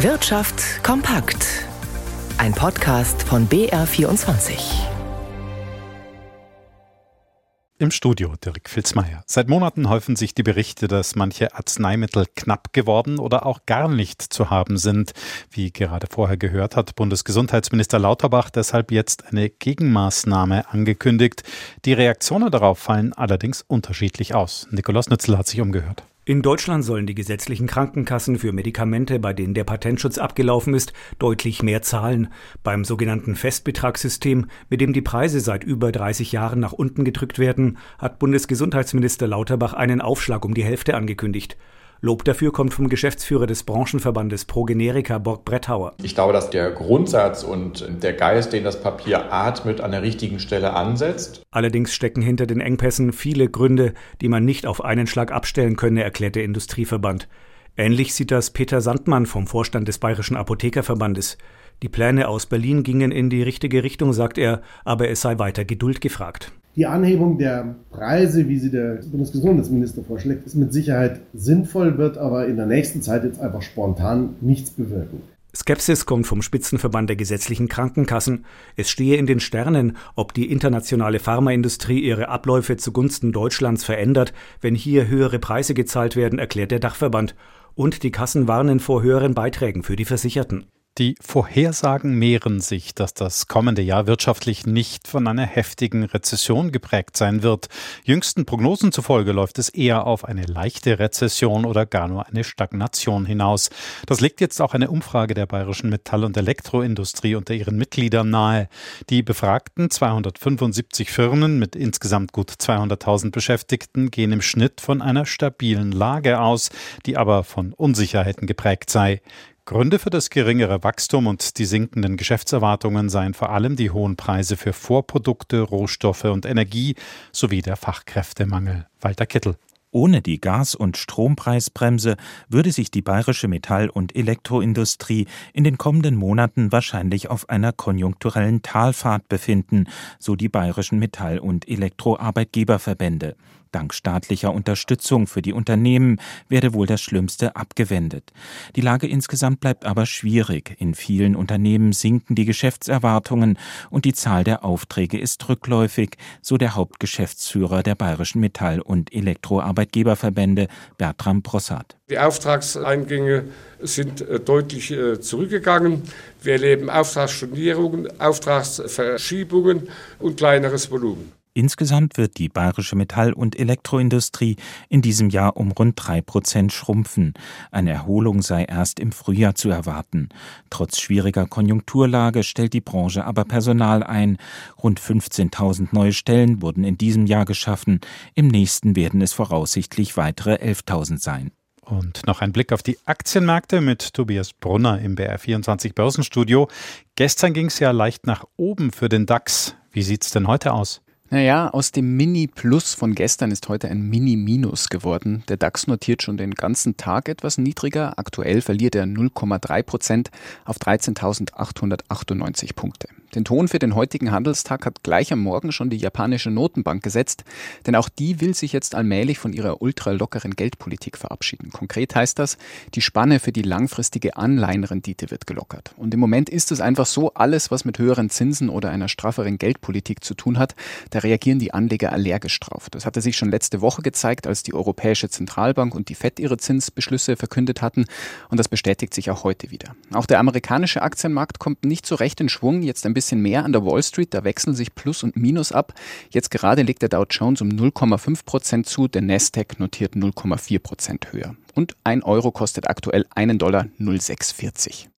Wirtschaft kompakt. Ein Podcast von BR24. Im Studio Dirk Filzmeier. Seit Monaten häufen sich die Berichte, dass manche Arzneimittel knapp geworden oder auch gar nicht zu haben sind. Wie gerade vorher gehört hat Bundesgesundheitsminister Lauterbach deshalb jetzt eine Gegenmaßnahme angekündigt. Die Reaktionen darauf fallen allerdings unterschiedlich aus. Nikolaus Nützel hat sich umgehört. In Deutschland sollen die gesetzlichen Krankenkassen für Medikamente, bei denen der Patentschutz abgelaufen ist, deutlich mehr zahlen. Beim sogenannten Festbetragssystem, mit dem die Preise seit über 30 Jahren nach unten gedrückt werden, hat Bundesgesundheitsminister Lauterbach einen Aufschlag um die Hälfte angekündigt. Lob dafür kommt vom Geschäftsführer des Branchenverbandes ProGenerica, Borg Brettauer. Ich glaube, dass der Grundsatz und der Geist, den das Papier atmet, an der richtigen Stelle ansetzt. Allerdings stecken hinter den Engpässen viele Gründe, die man nicht auf einen Schlag abstellen könne, erklärt der Industrieverband. Ähnlich sieht das Peter Sandmann vom Vorstand des Bayerischen Apothekerverbandes. Die Pläne aus Berlin gingen in die richtige Richtung, sagt er, aber es sei weiter Geduld gefragt. Die Anhebung der Preise, wie sie der Bundesgesundheitsminister vorschlägt, ist mit Sicherheit sinnvoll, wird aber in der nächsten Zeit jetzt einfach spontan nichts bewirken. Skepsis kommt vom Spitzenverband der gesetzlichen Krankenkassen. Es stehe in den Sternen, ob die internationale Pharmaindustrie ihre Abläufe zugunsten Deutschlands verändert, wenn hier höhere Preise gezahlt werden, erklärt der Dachverband. Und die Kassen warnen vor höheren Beiträgen für die Versicherten. Die Vorhersagen mehren sich, dass das kommende Jahr wirtschaftlich nicht von einer heftigen Rezession geprägt sein wird. Jüngsten Prognosen zufolge läuft es eher auf eine leichte Rezession oder gar nur eine Stagnation hinaus. Das legt jetzt auch eine Umfrage der bayerischen Metall- und Elektroindustrie unter ihren Mitgliedern nahe. Die befragten 275 Firmen mit insgesamt gut 200.000 Beschäftigten gehen im Schnitt von einer stabilen Lage aus, die aber von Unsicherheiten geprägt sei. Gründe für das geringere Wachstum und die sinkenden Geschäftserwartungen seien vor allem die hohen Preise für Vorprodukte, Rohstoffe und Energie sowie der Fachkräftemangel. Walter Kittel. Ohne die Gas- und Strompreisbremse würde sich die bayerische Metall- und Elektroindustrie in den kommenden Monaten wahrscheinlich auf einer konjunkturellen Talfahrt befinden, so die bayerischen Metall- und Elektroarbeitgeberverbände. Dank staatlicher Unterstützung für die Unternehmen werde wohl das Schlimmste abgewendet. Die Lage insgesamt bleibt aber schwierig. In vielen Unternehmen sinken die Geschäftserwartungen und die Zahl der Aufträge ist rückläufig, so der Hauptgeschäftsführer der bayerischen Metall- und Elektroarbeitgeberverbände Bertram Brossard. Die Auftragseingänge sind äh, deutlich äh, zurückgegangen. Wir erleben Auftragsstornierungen, Auftragsverschiebungen und kleineres Volumen. Insgesamt wird die bayerische Metall- und Elektroindustrie in diesem Jahr um rund drei Prozent schrumpfen. Eine Erholung sei erst im Frühjahr zu erwarten. Trotz schwieriger Konjunkturlage stellt die Branche aber Personal ein. Rund 15.000 neue Stellen wurden in diesem Jahr geschaffen. Im nächsten werden es voraussichtlich weitere 11.000 sein. Und noch ein Blick auf die Aktienmärkte mit Tobias Brunner im BR24 Börsenstudio. Gestern ging es ja leicht nach oben für den DAX. Wie sieht's denn heute aus? Naja, aus dem Mini-Plus von gestern ist heute ein Mini-Minus geworden. Der DAX notiert schon den ganzen Tag etwas niedriger. Aktuell verliert er 0,3 Prozent auf 13.898 Punkte. Den Ton für den heutigen Handelstag hat gleich am Morgen schon die japanische Notenbank gesetzt, denn auch die will sich jetzt allmählich von ihrer ultralockeren Geldpolitik verabschieden. Konkret heißt das, die Spanne für die langfristige Anleihenrendite wird gelockert. Und im Moment ist es einfach so, alles, was mit höheren Zinsen oder einer strafferen Geldpolitik zu tun hat, da reagieren die Anleger allergisch drauf. Das hatte sich schon letzte Woche gezeigt, als die Europäische Zentralbank und die FED ihre Zinsbeschlüsse verkündet hatten. Und das bestätigt sich auch heute wieder. Auch der amerikanische Aktienmarkt kommt nicht so recht in Schwung. Jetzt ein bisschen mehr an der Wall Street, da wechseln sich Plus und Minus ab. Jetzt gerade legt der Dow Jones um 0,5 Prozent zu, der Nasdaq notiert 0,4 Prozent höher. Und ein Euro kostet aktuell einen Dollar 0,640.